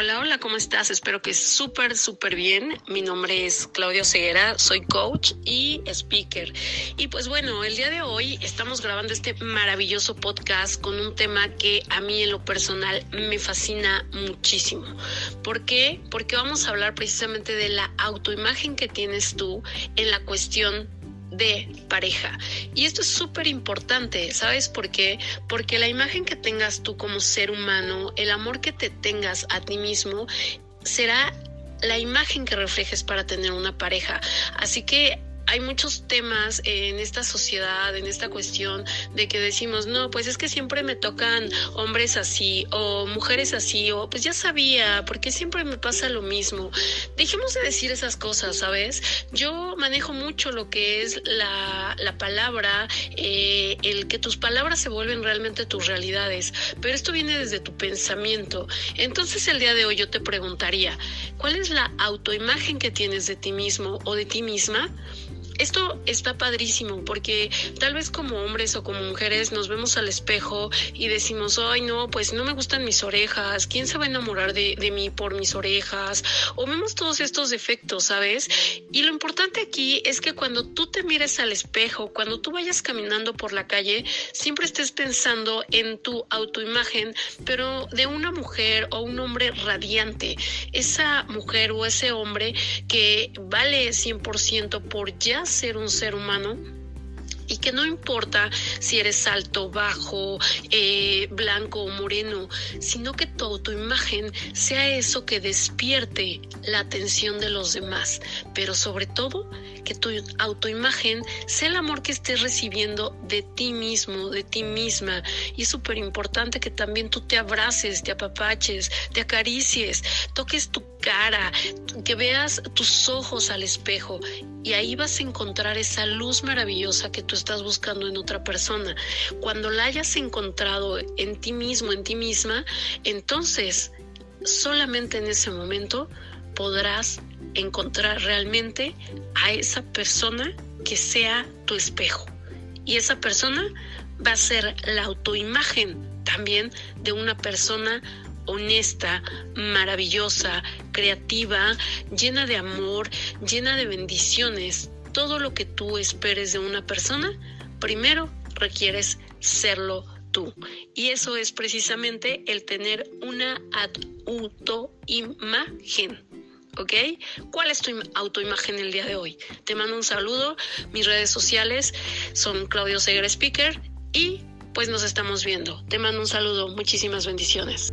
Hola, hola, ¿cómo estás? Espero que súper, súper bien. Mi nombre es Claudio Ceguera, soy coach y speaker. Y pues bueno, el día de hoy estamos grabando este maravilloso podcast con un tema que a mí en lo personal me fascina muchísimo. ¿Por qué? Porque vamos a hablar precisamente de la autoimagen que tienes tú en la cuestión de pareja. Y esto es súper importante, ¿sabes por qué? Porque la imagen que tengas tú como ser humano, el amor que te tengas a ti mismo, será la imagen que reflejes para tener una pareja. Así que hay muchos temas en esta sociedad, en esta cuestión de que decimos, no, pues es que siempre me tocan hombres así o mujeres así, o pues ya sabía, porque siempre me pasa lo mismo. Dejemos de decir esas cosas, ¿sabes? Yo manejo mucho lo que es la, la palabra, eh, el que tus palabras se vuelven realmente tus realidades, pero esto viene desde tu pensamiento. Entonces el día de hoy yo te preguntaría, ¿cuál es la autoimagen que tienes de ti mismo o de ti misma? Esto está padrísimo porque tal vez como hombres o como mujeres nos vemos al espejo y decimos, ay no, pues no me gustan mis orejas, ¿quién se va a enamorar de, mí por mis orejas? O vemos todos estos defectos, ¿sabes? Y lo importante aquí es que cuando tú te mires al espejo, cuando tú vayas caminando por la calle, siempre estés pensando en tu autoimagen, pero de una mujer o un hombre radiante, esa mujer o ese hombre que vale 100% por ya ser un ser humano y que no importa si eres alto, bajo, eh, blanco o moreno, sino que tu autoimagen sea eso que despierte la atención de los demás, pero sobre todo que tu autoimagen sea el amor que estés recibiendo de ti mismo, de ti misma. Y es súper importante que también tú te abraces, te apapaches, te acaricies, toques tu cara, que veas tus ojos al espejo y ahí vas a encontrar esa luz maravillosa que tú estás buscando en otra persona. Cuando la hayas encontrado en ti mismo, en ti misma, entonces solamente en ese momento podrás encontrar realmente a esa persona que sea tu espejo. Y esa persona va a ser la autoimagen también de una persona honesta, maravillosa, creativa, llena de amor, llena de bendiciones. Todo lo que tú esperes de una persona, primero requieres serlo tú. Y eso es precisamente el tener una autoimagen. ¿ok? ¿Cuál es tu autoimagen el día de hoy? Te mando un saludo, mis redes sociales son Claudio Seger Speaker y pues nos estamos viendo. Te mando un saludo, muchísimas bendiciones.